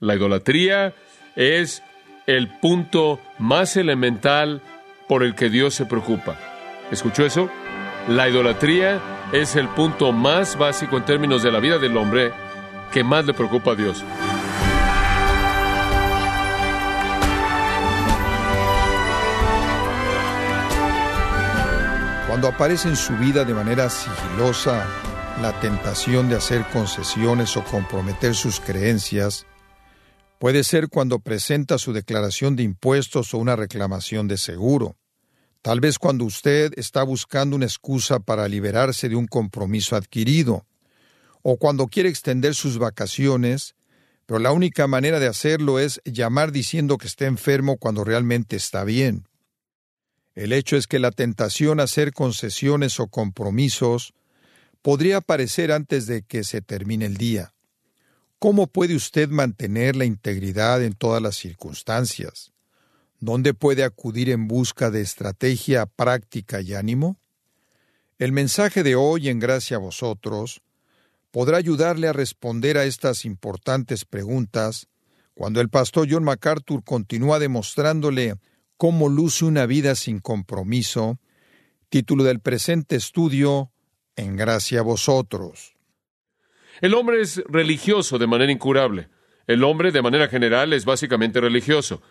La idolatría es el punto más elemental por el que Dios se preocupa. ¿Escuchó eso? La idolatría es el punto más básico en términos de la vida del hombre que más le preocupa a Dios. Cuando aparece en su vida de manera sigilosa la tentación de hacer concesiones o comprometer sus creencias, puede ser cuando presenta su declaración de impuestos o una reclamación de seguro. Tal vez cuando usted está buscando una excusa para liberarse de un compromiso adquirido, o cuando quiere extender sus vacaciones, pero la única manera de hacerlo es llamar diciendo que está enfermo cuando realmente está bien. El hecho es que la tentación a hacer concesiones o compromisos podría aparecer antes de que se termine el día. ¿Cómo puede usted mantener la integridad en todas las circunstancias? ¿Dónde puede acudir en busca de estrategia práctica y ánimo? El mensaje de hoy en gracia a vosotros podrá ayudarle a responder a estas importantes preguntas cuando el pastor John MacArthur continúa demostrándole cómo luce una vida sin compromiso, título del presente estudio, En gracia a vosotros. El hombre es religioso de manera incurable. El hombre, de manera general, es básicamente religioso.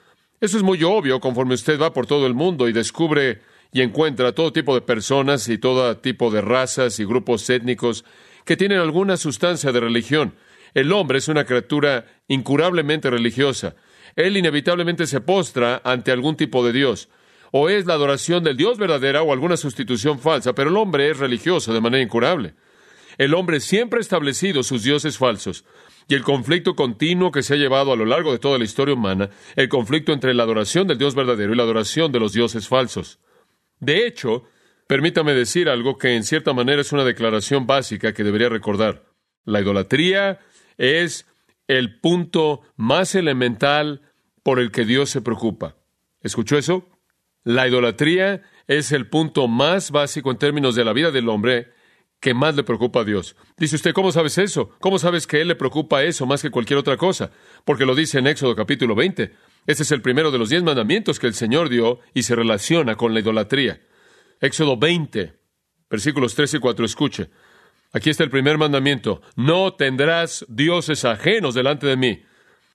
Eso es muy obvio conforme usted va por todo el mundo y descubre y encuentra todo tipo de personas y todo tipo de razas y grupos étnicos que tienen alguna sustancia de religión. El hombre es una criatura incurablemente religiosa él inevitablemente se postra ante algún tipo de Dios. O es la adoración del Dios verdadera o alguna sustitución falsa, pero el hombre es religioso de manera incurable. El hombre siempre ha establecido sus dioses falsos. Y el conflicto continuo que se ha llevado a lo largo de toda la historia humana, el conflicto entre la adoración del Dios verdadero y la adoración de los dioses falsos. De hecho, permítame decir algo que en cierta manera es una declaración básica que debería recordar. La idolatría es el punto más elemental por el que Dios se preocupa. ¿Escuchó eso? La idolatría es el punto más básico en términos de la vida del hombre que más le preocupa a Dios. Dice usted, ¿cómo sabes eso? ¿Cómo sabes que Él le preocupa eso más que cualquier otra cosa? Porque lo dice en Éxodo capítulo 20. Ese es el primero de los diez mandamientos que el Señor dio y se relaciona con la idolatría. Éxodo 20, versículos 3 y 4, escuche. Aquí está el primer mandamiento. No tendrás dioses ajenos delante de mí.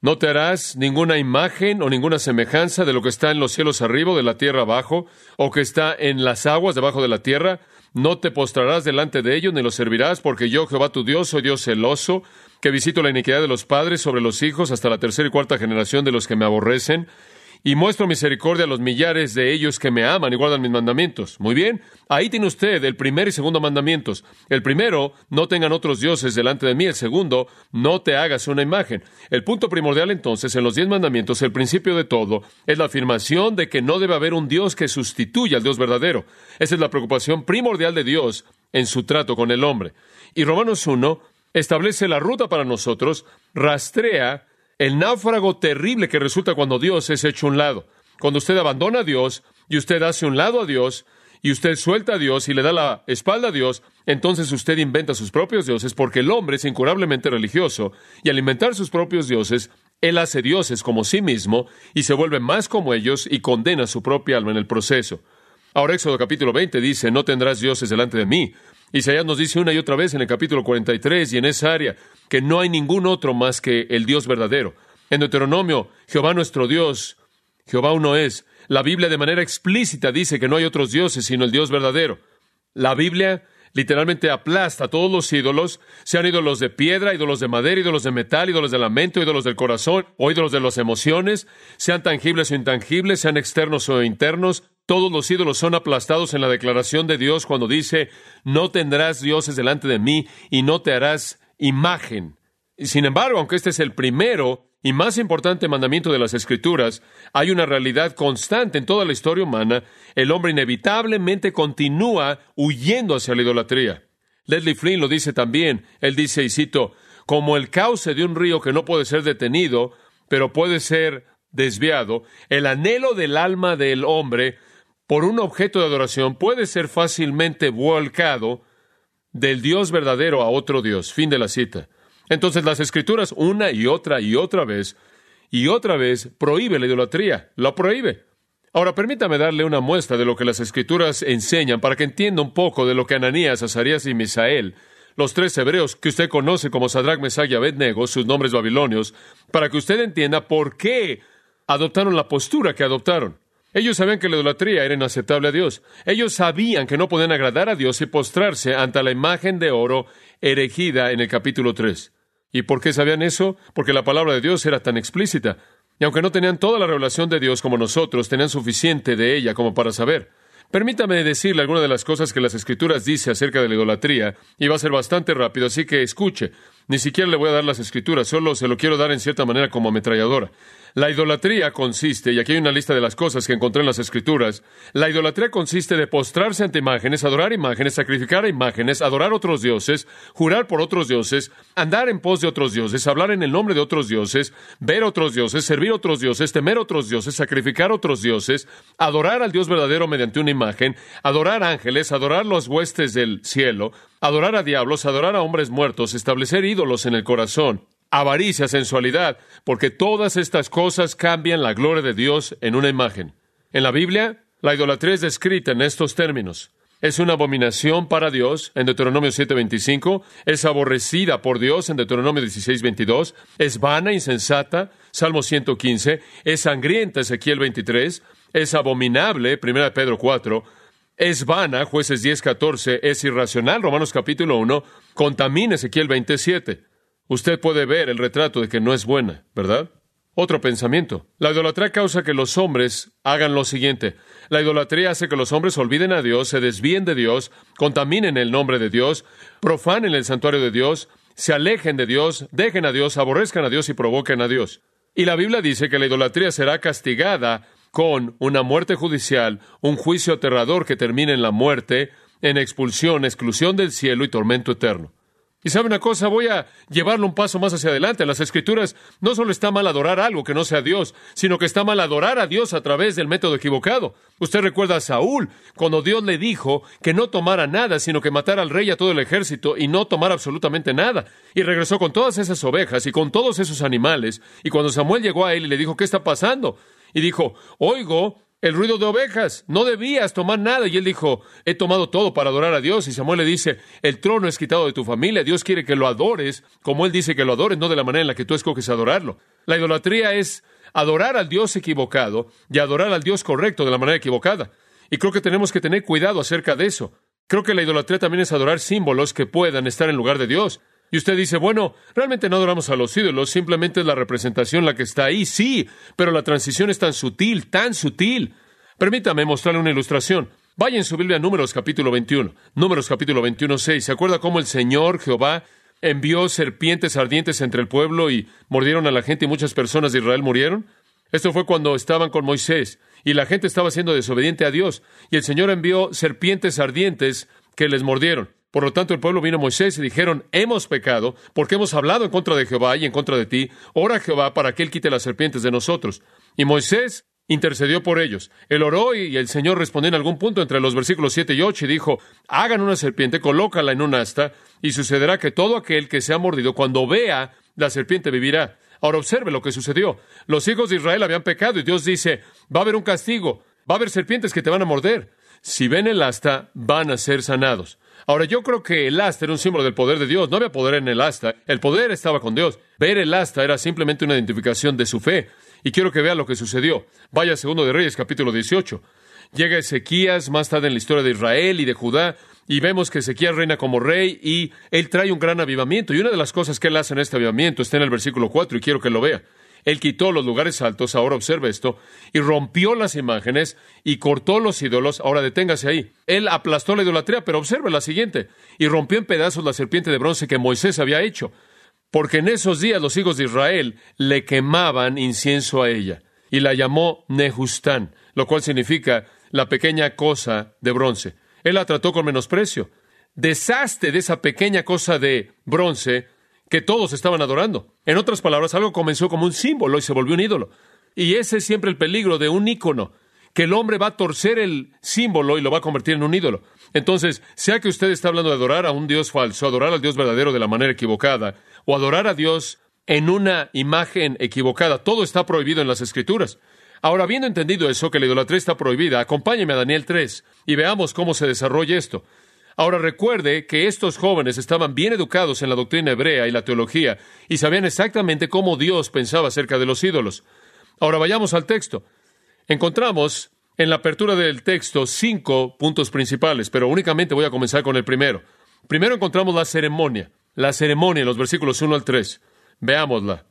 No te harás ninguna imagen o ninguna semejanza de lo que está en los cielos arriba de la tierra abajo, o que está en las aguas debajo de la tierra. No te postrarás delante de ellos ni los servirás, porque yo, Jehová tu Dios, soy Dios celoso, que visito la iniquidad de los padres sobre los hijos hasta la tercera y cuarta generación de los que me aborrecen, y muestro misericordia a los millares de ellos que me aman y guardan mis mandamientos. Muy bien, ahí tiene usted el primer y segundo mandamientos. El primero, no tengan otros dioses delante de mí. El segundo, no te hagas una imagen. El punto primordial entonces en los diez mandamientos, el principio de todo, es la afirmación de que no debe haber un Dios que sustituya al Dios verdadero. Esa es la preocupación primordial de Dios en su trato con el hombre. Y Romanos 1 establece la ruta para nosotros, rastrea el náufrago terrible que resulta cuando Dios es hecho un lado. Cuando usted abandona a Dios y usted hace un lado a Dios y usted suelta a Dios y le da la espalda a Dios, entonces usted inventa sus propios dioses porque el hombre es incurablemente religioso y al inventar sus propios dioses, él hace dioses como sí mismo y se vuelve más como ellos y condena su propia alma en el proceso. Ahora Éxodo capítulo 20 dice, no tendrás dioses delante de mí. Isaías nos dice una y otra vez en el capítulo 43 y en esa área que no hay ningún otro más que el Dios verdadero. En Deuteronomio, Jehová nuestro Dios, Jehová uno es. La Biblia de manera explícita dice que no hay otros dioses sino el Dios verdadero. La Biblia literalmente aplasta a todos los ídolos, sean ídolos de piedra, ídolos de madera, ídolos de metal, ídolos de lamento, ídolos del corazón o ídolos de las emociones, sean tangibles o intangibles, sean externos o internos, todos los ídolos son aplastados en la declaración de Dios cuando dice, no tendrás dioses delante de mí y no te harás imagen. Sin embargo, aunque este es el primero y más importante mandamiento de las Escrituras, hay una realidad constante en toda la historia humana. El hombre inevitablemente continúa huyendo hacia la idolatría. Leslie Flynn lo dice también. Él dice, y cito, como el cauce de un río que no puede ser detenido, pero puede ser desviado, el anhelo del alma del hombre por un objeto de adoración puede ser fácilmente volcado del Dios verdadero a otro Dios. Fin de la cita. Entonces las escrituras una y otra y otra vez y otra vez prohíbe la idolatría, lo prohíbe. Ahora permítame darle una muestra de lo que las escrituras enseñan para que entienda un poco de lo que Ananías, Azarías y Misael, los tres hebreos que usted conoce como Sadrach, Mesach y Abednego, sus nombres babilonios, para que usted entienda por qué adoptaron la postura que adoptaron. Ellos sabían que la idolatría era inaceptable a Dios. Ellos sabían que no podían agradar a Dios y postrarse ante la imagen de oro erigida en el capítulo 3. ¿Y por qué sabían eso? Porque la palabra de Dios era tan explícita. Y aunque no tenían toda la revelación de Dios como nosotros, tenían suficiente de ella como para saber. Permítame decirle algunas de las cosas que las Escrituras dicen acerca de la idolatría, y va a ser bastante rápido, así que escuche. Ni siquiera le voy a dar las Escrituras, solo se lo quiero dar en cierta manera como ametralladora. La idolatría consiste, y aquí hay una lista de las cosas que encontré en las Escrituras, la idolatría consiste de postrarse ante imágenes, adorar imágenes, sacrificar imágenes, adorar otros dioses, jurar por otros dioses, andar en pos de otros dioses, hablar en el nombre de otros dioses, ver otros dioses, servir otros dioses, temer otros dioses, sacrificar otros dioses, adorar al Dios verdadero mediante una imagen, adorar ángeles, adorar los huestes del cielo, adorar a diablos, adorar a hombres muertos, establecer ídolos en el corazón, avaricia, sensualidad, porque todas estas cosas cambian la gloria de Dios en una imagen. En la Biblia, la idolatría es descrita en estos términos. Es una abominación para Dios en Deuteronomio 7:25, es aborrecida por Dios en Deuteronomio 16:22, es vana, insensata, Salmo 115, es sangrienta, Ezequiel 23, es abominable, 1 Pedro 4, es vana, jueces 10:14, es irracional, Romanos capítulo 1, contamina, Ezequiel 27. Usted puede ver el retrato de que no es buena, ¿verdad? Otro pensamiento. La idolatría causa que los hombres hagan lo siguiente. La idolatría hace que los hombres olviden a Dios, se desvíen de Dios, contaminen el nombre de Dios, profanen el santuario de Dios, se alejen de Dios, dejen a Dios, aborrezcan a Dios y provoquen a Dios. Y la Biblia dice que la idolatría será castigada con una muerte judicial, un juicio aterrador que termine en la muerte, en expulsión, exclusión del cielo y tormento eterno. Y sabe una cosa, voy a llevarlo un paso más hacia adelante. En las escrituras no solo está mal adorar algo que no sea Dios, sino que está mal adorar a Dios a través del método equivocado. Usted recuerda a Saúl, cuando Dios le dijo que no tomara nada, sino que matara al rey y a todo el ejército y no tomara absolutamente nada. Y regresó con todas esas ovejas y con todos esos animales. Y cuando Samuel llegó a él y le dijo, ¿qué está pasando? Y dijo, oigo el ruido de ovejas. No debías tomar nada. Y él dijo, he tomado todo para adorar a Dios. Y Samuel le dice, el trono es quitado de tu familia. Dios quiere que lo adores como él dice que lo adores, no de la manera en la que tú escoges adorarlo. La idolatría es adorar al Dios equivocado y adorar al Dios correcto de la manera equivocada. Y creo que tenemos que tener cuidado acerca de eso. Creo que la idolatría también es adorar símbolos que puedan estar en lugar de Dios. Y usted dice, bueno, realmente no adoramos a los ídolos, simplemente es la representación la que está ahí, sí, pero la transición es tan sutil, tan sutil. Permítame mostrarle una ilustración. Vaya en su Biblia Números capítulo 21. Números capítulo 21, 6. ¿Se acuerda cómo el Señor Jehová envió serpientes ardientes entre el pueblo y mordieron a la gente y muchas personas de Israel murieron? Esto fue cuando estaban con Moisés y la gente estaba siendo desobediente a Dios y el Señor envió serpientes ardientes que les mordieron. Por lo tanto, el pueblo vino a Moisés y dijeron, hemos pecado porque hemos hablado en contra de Jehová y en contra de ti. Ora Jehová para que él quite las serpientes de nosotros. Y Moisés intercedió por ellos. Él oró y el Señor respondió en algún punto entre los versículos 7 y 8 y dijo, hagan una serpiente, colócala en un asta y sucederá que todo aquel que se ha mordido cuando vea la serpiente vivirá. Ahora observe lo que sucedió. Los hijos de Israel habían pecado y Dios dice, va a haber un castigo, va a haber serpientes que te van a morder. Si ven el asta, van a ser sanados. Ahora, yo creo que el asta era un símbolo del poder de Dios. No había poder en el asta. El poder estaba con Dios. Ver el asta era simplemente una identificación de su fe. Y quiero que vea lo que sucedió. Vaya a Segundo de Reyes, capítulo 18. Llega Ezequías más tarde en la historia de Israel y de Judá, y vemos que Ezequías reina como rey y él trae un gran avivamiento. Y una de las cosas que él hace en este avivamiento está en el versículo 4 y quiero que lo vea. Él quitó los lugares altos, ahora observe esto, y rompió las imágenes y cortó los ídolos, ahora deténgase ahí. Él aplastó la idolatría, pero observe la siguiente, y rompió en pedazos la serpiente de bronce que Moisés había hecho, porque en esos días los hijos de Israel le quemaban incienso a ella, y la llamó Nehustán, lo cual significa la pequeña cosa de bronce. Él la trató con menosprecio. Desaste de esa pequeña cosa de bronce que todos estaban adorando. En otras palabras, algo comenzó como un símbolo y se volvió un ídolo. Y ese es siempre el peligro de un ícono, que el hombre va a torcer el símbolo y lo va a convertir en un ídolo. Entonces, sea que usted está hablando de adorar a un Dios falso, adorar al Dios verdadero de la manera equivocada, o adorar a Dios en una imagen equivocada, todo está prohibido en las Escrituras. Ahora, habiendo entendido eso, que la idolatría está prohibida, acompáñeme a Daniel 3 y veamos cómo se desarrolla esto. Ahora recuerde que estos jóvenes estaban bien educados en la doctrina hebrea y la teología y sabían exactamente cómo Dios pensaba acerca de los ídolos. Ahora vayamos al texto. Encontramos en la apertura del texto cinco puntos principales, pero únicamente voy a comenzar con el primero. Primero encontramos la ceremonia, la ceremonia en los versículos 1 al 3. Veámosla.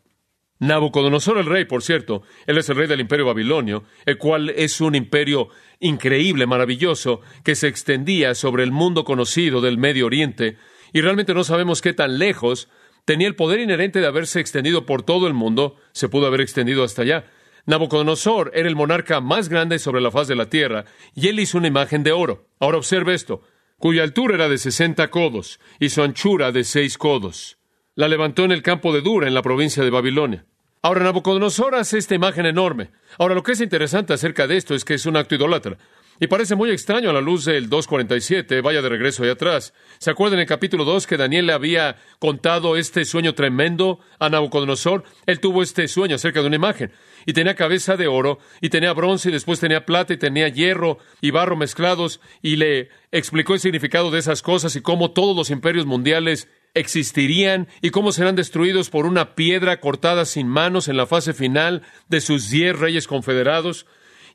Nabucodonosor el rey, por cierto, él es el rey del imperio babilonio, el cual es un imperio increíble, maravilloso, que se extendía sobre el mundo conocido del Medio Oriente, y realmente no sabemos qué tan lejos tenía el poder inherente de haberse extendido por todo el mundo, se pudo haber extendido hasta allá. Nabucodonosor era el monarca más grande sobre la faz de la tierra, y él hizo una imagen de oro. Ahora observe esto, cuya altura era de sesenta codos, y su anchura de seis codos la levantó en el campo de Dura, en la provincia de Babilonia. Ahora Nabucodonosor hace esta imagen enorme. Ahora lo que es interesante acerca de esto es que es un acto idólatra. Y parece muy extraño a la luz del 2.47, vaya de regreso ahí atrás. ¿Se acuerdan en el capítulo 2 que Daniel le había contado este sueño tremendo a Nabucodonosor? Él tuvo este sueño acerca de una imagen. Y tenía cabeza de oro, y tenía bronce, y después tenía plata, y tenía hierro y barro mezclados, y le explicó el significado de esas cosas y cómo todos los imperios mundiales existirían y cómo serán destruidos por una piedra cortada sin manos en la fase final de sus diez reyes confederados.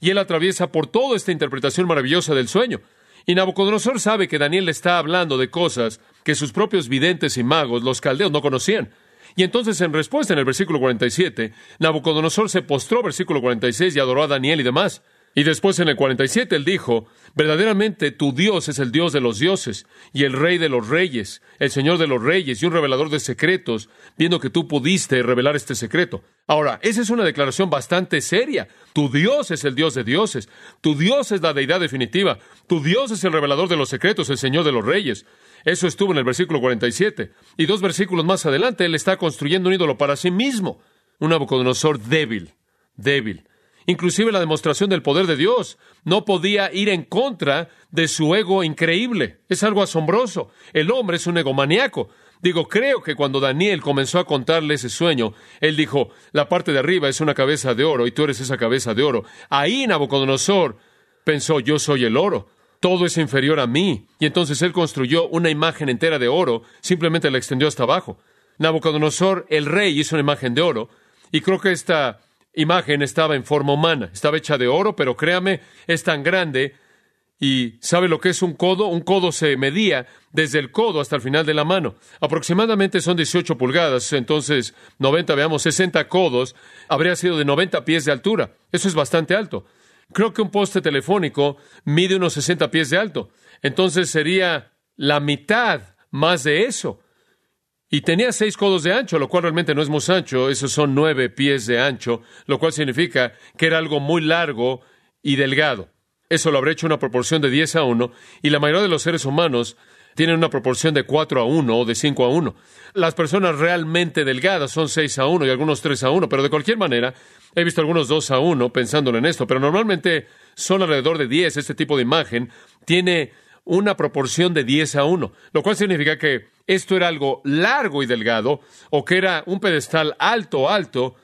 Y él atraviesa por toda esta interpretación maravillosa del sueño. Y Nabucodonosor sabe que Daniel está hablando de cosas que sus propios videntes y magos, los caldeos, no conocían. Y entonces, en respuesta, en el versículo 47, Nabucodonosor se postró, versículo 46, y adoró a Daniel y demás. Y después en el 47 él dijo, verdaderamente tu Dios es el Dios de los dioses y el Rey de los reyes, el Señor de los reyes y un revelador de secretos, viendo que tú pudiste revelar este secreto. Ahora, esa es una declaración bastante seria. Tu Dios es el Dios de dioses, tu Dios es la deidad definitiva, tu Dios es el revelador de los secretos, el Señor de los reyes. Eso estuvo en el versículo 47. Y dos versículos más adelante, él está construyendo un ídolo para sí mismo, un Nabucodonosor débil, débil. Inclusive la demostración del poder de Dios no podía ir en contra de su ego increíble. Es algo asombroso. El hombre es un egomaniaco. Digo, creo que cuando Daniel comenzó a contarle ese sueño, él dijo, la parte de arriba es una cabeza de oro y tú eres esa cabeza de oro. Ahí Nabucodonosor pensó, yo soy el oro, todo es inferior a mí. Y entonces él construyó una imagen entera de oro, simplemente la extendió hasta abajo. Nabucodonosor, el rey, hizo una imagen de oro, y creo que esta imagen estaba en forma humana, estaba hecha de oro, pero créame, es tan grande y ¿sabe lo que es un codo? Un codo se medía desde el codo hasta el final de la mano. Aproximadamente son 18 pulgadas, entonces 90, veamos, 60 codos, habría sido de 90 pies de altura. Eso es bastante alto. Creo que un poste telefónico mide unos 60 pies de alto. Entonces sería la mitad más de eso. Y tenía seis codos de ancho, lo cual realmente no es muy ancho, esos son nueve pies de ancho, lo cual significa que era algo muy largo y delgado. Eso lo habría hecho una proporción de 10 a 1, y la mayoría de los seres humanos tienen una proporción de 4 a 1 o de 5 a 1. Las personas realmente delgadas son 6 a 1 y algunos 3 a 1, pero de cualquier manera, he visto algunos 2 a 1 pensándolo en esto, pero normalmente son alrededor de 10. Este tipo de imagen tiene una proporción de 10 a 1, lo cual significa que esto era algo largo y delgado, o que era un pedestal alto, alto,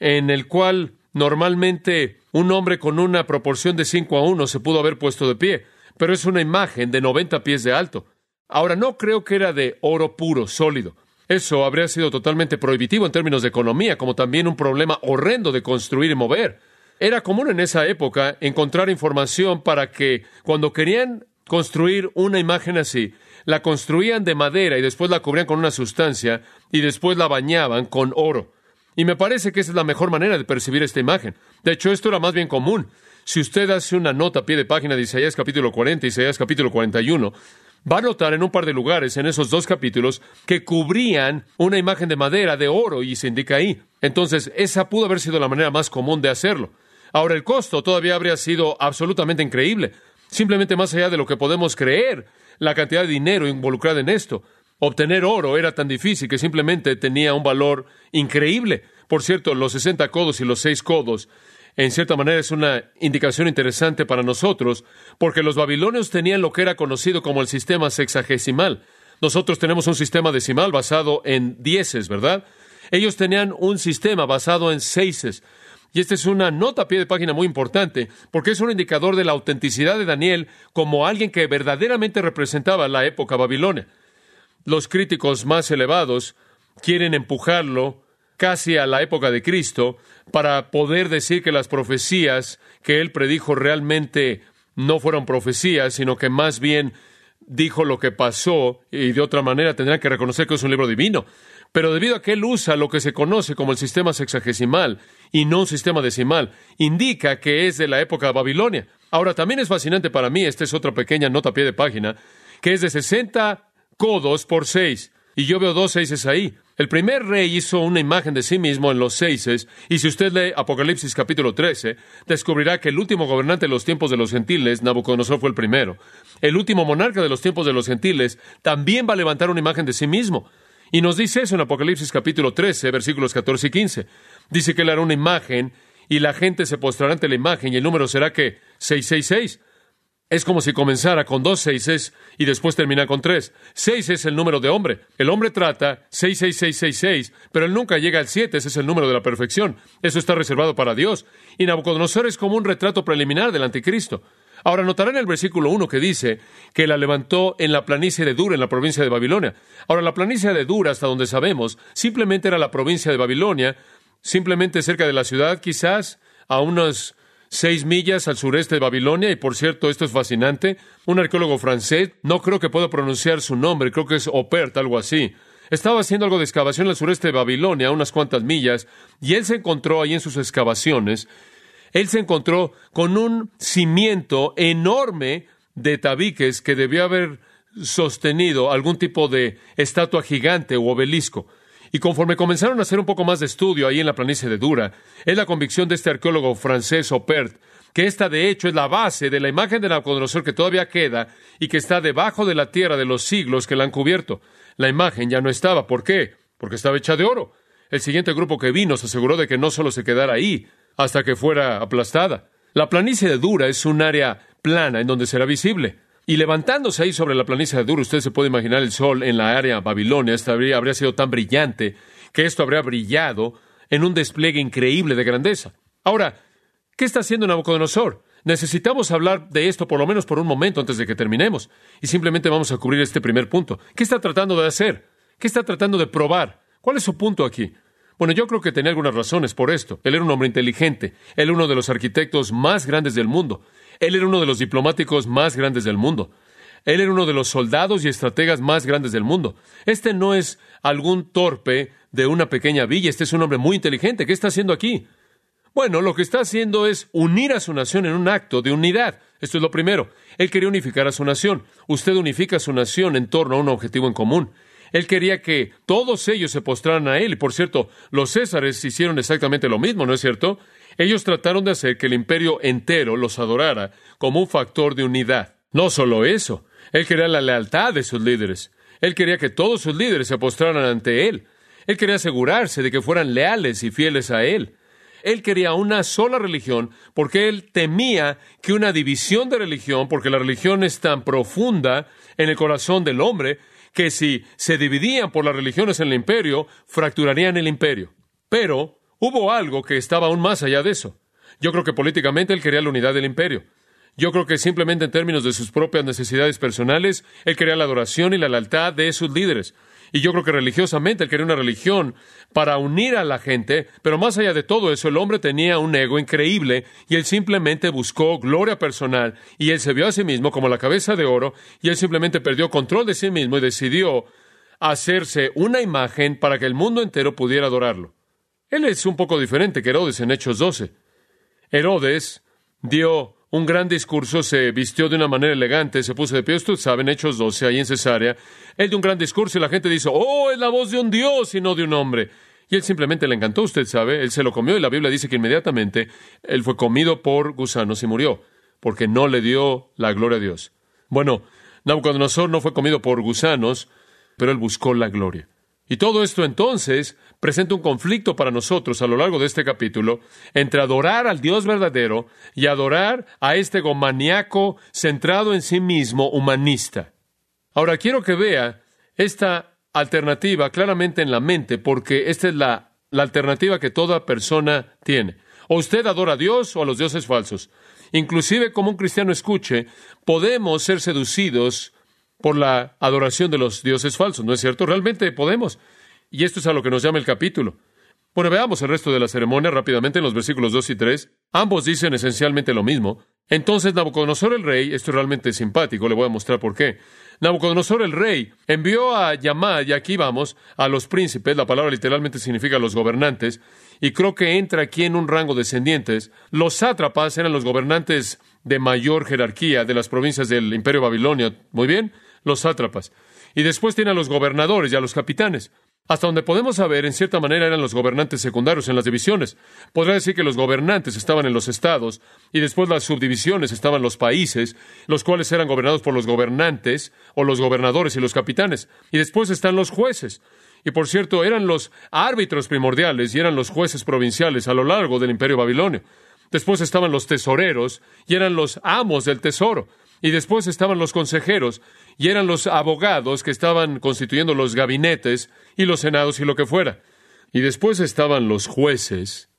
en el cual normalmente un hombre con una proporción de 5 a 1 se pudo haber puesto de pie, pero es una imagen de 90 pies de alto. Ahora, no creo que era de oro puro, sólido. Eso habría sido totalmente prohibitivo en términos de economía, como también un problema horrendo de construir y mover. Era común en esa época encontrar información para que cuando querían construir una imagen así. La construían de madera y después la cubrían con una sustancia y después la bañaban con oro. Y me parece que esa es la mejor manera de percibir esta imagen. De hecho, esto era más bien común. Si usted hace una nota a pie de página de Isaías capítulo 40 y Isaías capítulo 41, va a notar en un par de lugares en esos dos capítulos que cubrían una imagen de madera, de oro, y se indica ahí. Entonces, esa pudo haber sido la manera más común de hacerlo. Ahora, el costo todavía habría sido absolutamente increíble simplemente más allá de lo que podemos creer, la cantidad de dinero involucrada en esto. Obtener oro era tan difícil que simplemente tenía un valor increíble. Por cierto, los 60 codos y los 6 codos en cierta manera es una indicación interesante para nosotros, porque los babilonios tenían lo que era conocido como el sistema sexagesimal. Nosotros tenemos un sistema decimal basado en dieces, ¿verdad? Ellos tenían un sistema basado en seises. Y esta es una nota a pie de página muy importante, porque es un indicador de la autenticidad de Daniel como alguien que verdaderamente representaba la época babilonia. Los críticos más elevados quieren empujarlo casi a la época de Cristo para poder decir que las profecías que él predijo realmente no fueron profecías, sino que más bien dijo lo que pasó y de otra manera tendrán que reconocer que es un libro divino. Pero debido a que él usa lo que se conoce como el sistema sexagesimal y no un sistema decimal, indica que es de la época de Babilonia. Ahora, también es fascinante para mí, esta es otra pequeña nota a pie de página, que es de 60 codos por 6. Y yo veo dos seises ahí. El primer rey hizo una imagen de sí mismo en los seises, y si usted lee Apocalipsis capítulo 13, descubrirá que el último gobernante de los tiempos de los gentiles, Nabucodonosor, fue el primero. El último monarca de los tiempos de los gentiles también va a levantar una imagen de sí mismo. Y nos dice eso en Apocalipsis capítulo 13, versículos 14 y 15. Dice que él hará una imagen y la gente se postrará ante la imagen y el número será que 666. Es como si comenzara con dos seises y después termina con tres. Seis es el número de hombre. El hombre trata seis, seis, seis, seis, seis, pero él nunca llega al siete. Ese es el número de la perfección. Eso está reservado para Dios. Y Nabucodonosor es como un retrato preliminar del anticristo. Ahora notarán el versículo 1 que dice que la levantó en la planicie de Dura, en la provincia de Babilonia. Ahora, la planicie de Dura, hasta donde sabemos, simplemente era la provincia de Babilonia, simplemente cerca de la ciudad, quizás a unas seis millas al sureste de Babilonia, y por cierto, esto es fascinante, un arqueólogo francés, no creo que pueda pronunciar su nombre, creo que es Opert, algo así, estaba haciendo algo de excavación al sureste de Babilonia, unas cuantas millas, y él se encontró ahí en sus excavaciones él se encontró con un cimiento enorme de tabiques que debió haber sostenido algún tipo de estatua gigante o obelisco. Y conforme comenzaron a hacer un poco más de estudio ahí en la planicie de Dura, es la convicción de este arqueólogo francés Opert que esta de hecho es la base de la imagen de Nabucodonosor que todavía queda y que está debajo de la tierra de los siglos que la han cubierto. La imagen ya no estaba. ¿Por qué? Porque estaba hecha de oro. El siguiente grupo que vino se aseguró de que no solo se quedara ahí, hasta que fuera aplastada. La planicie de Dura es un área plana en donde será visible. Y levantándose ahí sobre la planicie de Dura, usted se puede imaginar el sol en la área Babilonia. Habría, habría sido tan brillante que esto habría brillado en un despliegue increíble de grandeza. Ahora, ¿qué está haciendo Nabucodonosor? Necesitamos hablar de esto por lo menos por un momento antes de que terminemos. Y simplemente vamos a cubrir este primer punto. ¿Qué está tratando de hacer? ¿Qué está tratando de probar? ¿Cuál es su punto aquí? Bueno, yo creo que tenía algunas razones por esto. Él era un hombre inteligente, él era uno de los arquitectos más grandes del mundo, él era uno de los diplomáticos más grandes del mundo, él era uno de los soldados y estrategas más grandes del mundo. Este no es algún torpe de una pequeña villa, este es un hombre muy inteligente. ¿Qué está haciendo aquí? Bueno, lo que está haciendo es unir a su nación en un acto de unidad. Esto es lo primero. Él quería unificar a su nación. Usted unifica a su nación en torno a un objetivo en común. Él quería que todos ellos se postraran a él. Y por cierto, los césares hicieron exactamente lo mismo, ¿no es cierto? Ellos trataron de hacer que el imperio entero los adorara como un factor de unidad. No solo eso, él quería la lealtad de sus líderes. Él quería que todos sus líderes se postraran ante él. Él quería asegurarse de que fueran leales y fieles a él. Él quería una sola religión porque él temía que una división de religión, porque la religión es tan profunda en el corazón del hombre, que si se dividían por las religiones en el imperio, fracturarían el imperio. Pero hubo algo que estaba aún más allá de eso. Yo creo que políticamente él quería la unidad del imperio. Yo creo que simplemente en términos de sus propias necesidades personales, él quería la adoración y la lealtad de sus líderes. Y yo creo que religiosamente él quería una religión para unir a la gente, pero más allá de todo eso, el hombre tenía un ego increíble y él simplemente buscó gloria personal y él se vio a sí mismo como la cabeza de oro y él simplemente perdió control de sí mismo y decidió hacerse una imagen para que el mundo entero pudiera adorarlo. Él es un poco diferente que Herodes en Hechos 12. Herodes dio un gran discurso, se vistió de una manera elegante, se puso de pie. Ustedes saben, Hechos 12, ahí en Cesarea. Él dio un gran discurso y la gente dice, oh, es la voz de un Dios y no de un hombre. Y él simplemente le encantó, usted sabe, él se lo comió y la Biblia dice que inmediatamente él fue comido por gusanos y murió, porque no le dio la gloria a Dios. Bueno, Nabucodonosor no fue comido por gusanos, pero él buscó la gloria. Y todo esto entonces presenta un conflicto para nosotros a lo largo de este capítulo entre adorar al Dios verdadero y adorar a este gomaniaco centrado en sí mismo humanista. Ahora quiero que vea esta alternativa claramente en la mente porque esta es la, la alternativa que toda persona tiene. O usted adora a Dios o a los dioses falsos. Inclusive como un cristiano escuche, podemos ser seducidos por la adoración de los dioses falsos, ¿no es cierto? Realmente podemos. Y esto es a lo que nos llama el capítulo. Bueno, veamos el resto de la ceremonia rápidamente en los versículos 2 y 3. Ambos dicen esencialmente lo mismo. Entonces Nabucodonosor el rey, esto es realmente simpático, le voy a mostrar por qué. Nabucodonosor el rey envió a llamar, y aquí vamos, a los príncipes, la palabra literalmente significa los gobernantes, y creo que entra aquí en un rango descendientes. Los sátrapas eran los gobernantes de mayor jerarquía de las provincias del imperio babilonio. Muy bien, los sátrapas. Y después tiene a los gobernadores y a los capitanes. Hasta donde podemos saber, en cierta manera eran los gobernantes secundarios en las divisiones. Podría decir que los gobernantes estaban en los estados y después las subdivisiones estaban los países, los cuales eran gobernados por los gobernantes o los gobernadores y los capitanes. Y después están los jueces. Y por cierto, eran los árbitros primordiales y eran los jueces provinciales a lo largo del imperio babilonio. Después estaban los tesoreros y eran los amos del tesoro. Y después estaban los consejeros, y eran los abogados que estaban constituyendo los gabinetes y los senados y lo que fuera. Y después estaban los jueces,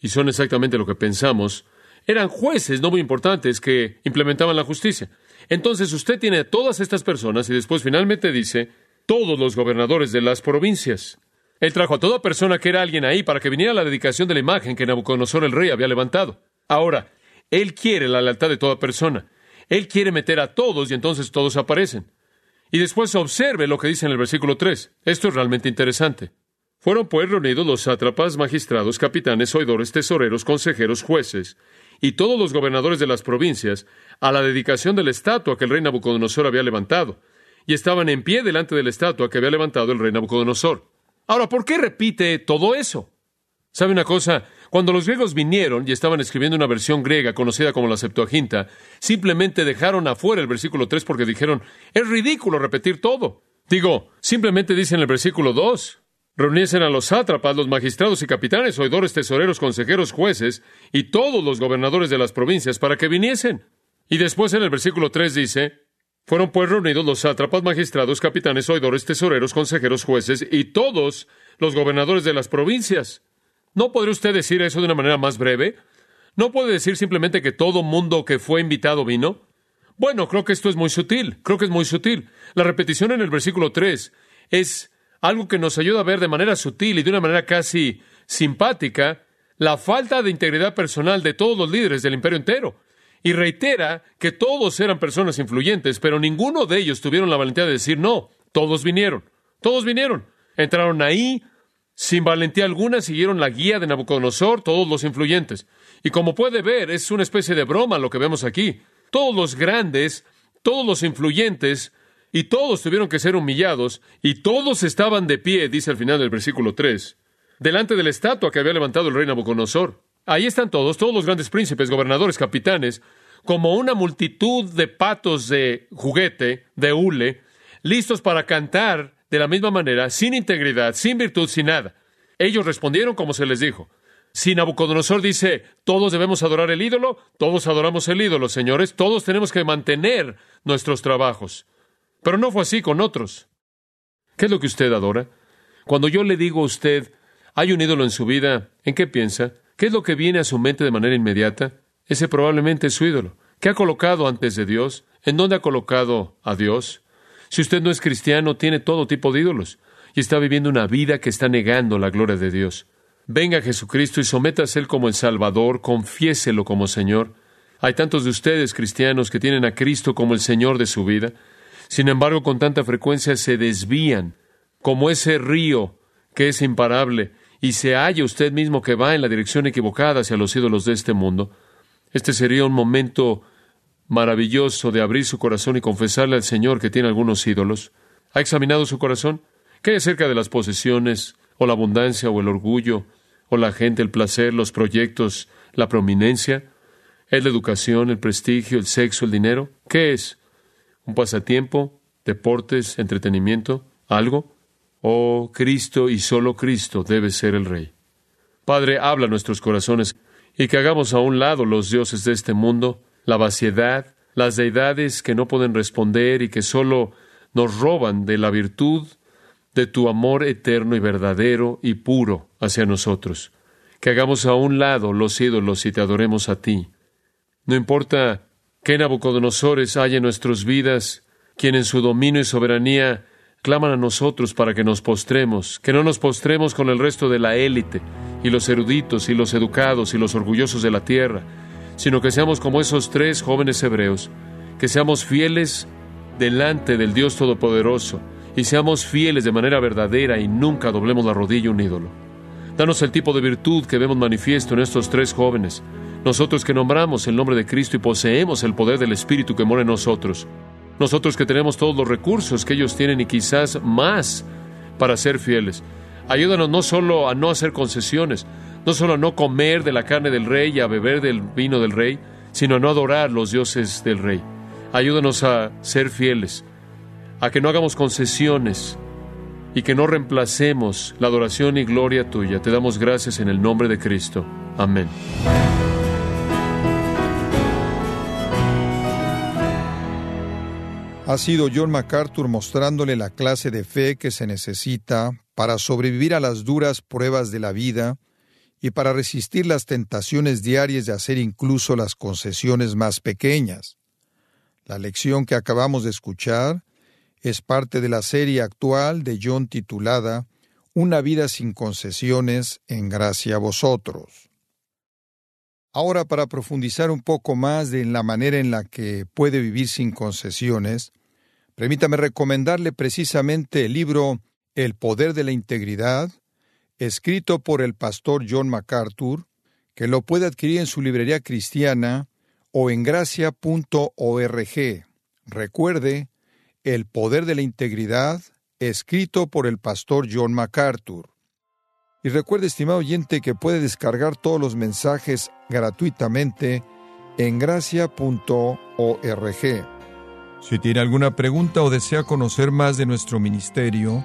y son exactamente lo que pensamos. Eran jueces no muy importantes que implementaban la justicia. Entonces usted tiene a todas estas personas y después finalmente dice todos los gobernadores de las provincias. Él trajo a toda persona que era alguien ahí para que viniera a la dedicación de la imagen que Nabucodonosor el rey había levantado. Ahora, él quiere la lealtad de toda persona. Él quiere meter a todos y entonces todos aparecen. Y después observe lo que dice en el versículo 3. Esto es realmente interesante. Fueron pues reunidos los sátrapas, magistrados, capitanes, oidores, tesoreros, consejeros, jueces y todos los gobernadores de las provincias a la dedicación de la estatua que el rey Nabucodonosor había levantado, y estaban en pie delante de la estatua que había levantado el rey Nabucodonosor. Ahora, ¿por qué repite todo eso? ¿Sabe una cosa? Cuando los griegos vinieron y estaban escribiendo una versión griega conocida como la Septuaginta, simplemente dejaron afuera el versículo 3 porque dijeron, es ridículo repetir todo. Digo, simplemente dicen el versículo 2, reuniesen a los sátrapas, los magistrados y capitanes, oidores, tesoreros, consejeros, jueces y todos los gobernadores de las provincias para que viniesen. Y después en el versículo 3 dice, fueron pues reunidos los sátrapas, magistrados, capitanes, oidores, tesoreros, consejeros, jueces y todos los gobernadores de las provincias. ¿No podría usted decir eso de una manera más breve? ¿No puede decir simplemente que todo mundo que fue invitado vino? Bueno, creo que esto es muy sutil, creo que es muy sutil. La repetición en el versículo 3 es algo que nos ayuda a ver de manera sutil y de una manera casi simpática la falta de integridad personal de todos los líderes del imperio entero. Y reitera que todos eran personas influyentes, pero ninguno de ellos tuvieron la valentía de decir no. Todos vinieron. Todos vinieron. Entraron ahí, sin valentía alguna siguieron la guía de Nabucodonosor todos los influyentes. Y como puede ver, es una especie de broma lo que vemos aquí. Todos los grandes, todos los influyentes, y todos tuvieron que ser humillados, y todos estaban de pie, dice al final del versículo 3, delante de la estatua que había levantado el rey Nabucodonosor. Ahí están todos, todos los grandes príncipes, gobernadores, capitanes, como una multitud de patos de juguete, de hule, listos para cantar de la misma manera, sin integridad, sin virtud, sin nada. Ellos respondieron como se les dijo. Si Nabucodonosor dice, todos debemos adorar el ídolo, todos adoramos el ídolo, señores, todos tenemos que mantener nuestros trabajos. Pero no fue así con otros. ¿Qué es lo que usted adora? Cuando yo le digo a usted, hay un ídolo en su vida, ¿en qué piensa? ¿Qué es lo que viene a su mente de manera inmediata? Ese probablemente es su ídolo. ¿Qué ha colocado antes de Dios? ¿En dónde ha colocado a Dios? Si usted no es cristiano, tiene todo tipo de ídolos y está viviendo una vida que está negando la gloria de Dios. Venga Jesucristo y sométase Él como el Salvador, confiéselo como Señor. Hay tantos de ustedes, cristianos, que tienen a Cristo como el Señor de su vida. Sin embargo, con tanta frecuencia se desvían, como ese río que es imparable, y se halla usted mismo que va en la dirección equivocada hacia los ídolos de este mundo. Este sería un momento maravilloso de abrir su corazón y confesarle al Señor que tiene algunos ídolos. ¿Ha examinado su corazón? ¿Qué hay acerca de las posesiones, o la abundancia, o el orgullo, o la gente, el placer, los proyectos, la prominencia? ¿Es la educación, el prestigio, el sexo, el dinero? ¿Qué es? ¿Un pasatiempo? ¿Deportes? ¿Entretenimiento? ¿Algo? Oh, Cristo y solo Cristo debe ser el Rey. Padre, habla nuestros corazones y que hagamos a un lado los dioses de este mundo, la vaciedad, las deidades que no pueden responder y que solo nos roban de la virtud de tu amor eterno y verdadero y puro hacia nosotros. Que hagamos a un lado los ídolos y te adoremos a ti. No importa qué Nabucodonosores haya en nuestras vidas, quien en su dominio y soberanía claman a nosotros para que nos postremos, que no nos postremos con el resto de la élite, y los eruditos, y los educados, y los orgullosos de la tierra, sino que seamos como esos tres jóvenes hebreos, que seamos fieles delante del Dios Todopoderoso, y seamos fieles de manera verdadera y nunca doblemos la rodilla a un ídolo. Danos el tipo de virtud que vemos manifiesto en estos tres jóvenes, nosotros que nombramos el nombre de Cristo y poseemos el poder del Espíritu que mora en nosotros, nosotros que tenemos todos los recursos que ellos tienen y quizás más para ser fieles. Ayúdanos no solo a no hacer concesiones, no solo a no comer de la carne del rey y a beber del vino del rey, sino a no adorar los dioses del rey. Ayúdanos a ser fieles a que no hagamos concesiones y que no reemplacemos la adoración y gloria tuya. Te damos gracias en el nombre de Cristo. Amén. Ha sido John MacArthur mostrándole la clase de fe que se necesita para sobrevivir a las duras pruebas de la vida y para resistir las tentaciones diarias de hacer incluso las concesiones más pequeñas. La lección que acabamos de escuchar es parte de la serie actual de John titulada Una vida sin concesiones en gracia a vosotros. Ahora, para profundizar un poco más en la manera en la que puede vivir sin concesiones, permítame recomendarle precisamente el libro El poder de la integridad, escrito por el pastor John MacArthur, que lo puede adquirir en su librería cristiana o en gracia.org. Recuerde, el poder de la integridad, escrito por el pastor John MacArthur. Y recuerde, estimado oyente, que puede descargar todos los mensajes gratuitamente en gracia.org. Si tiene alguna pregunta o desea conocer más de nuestro ministerio,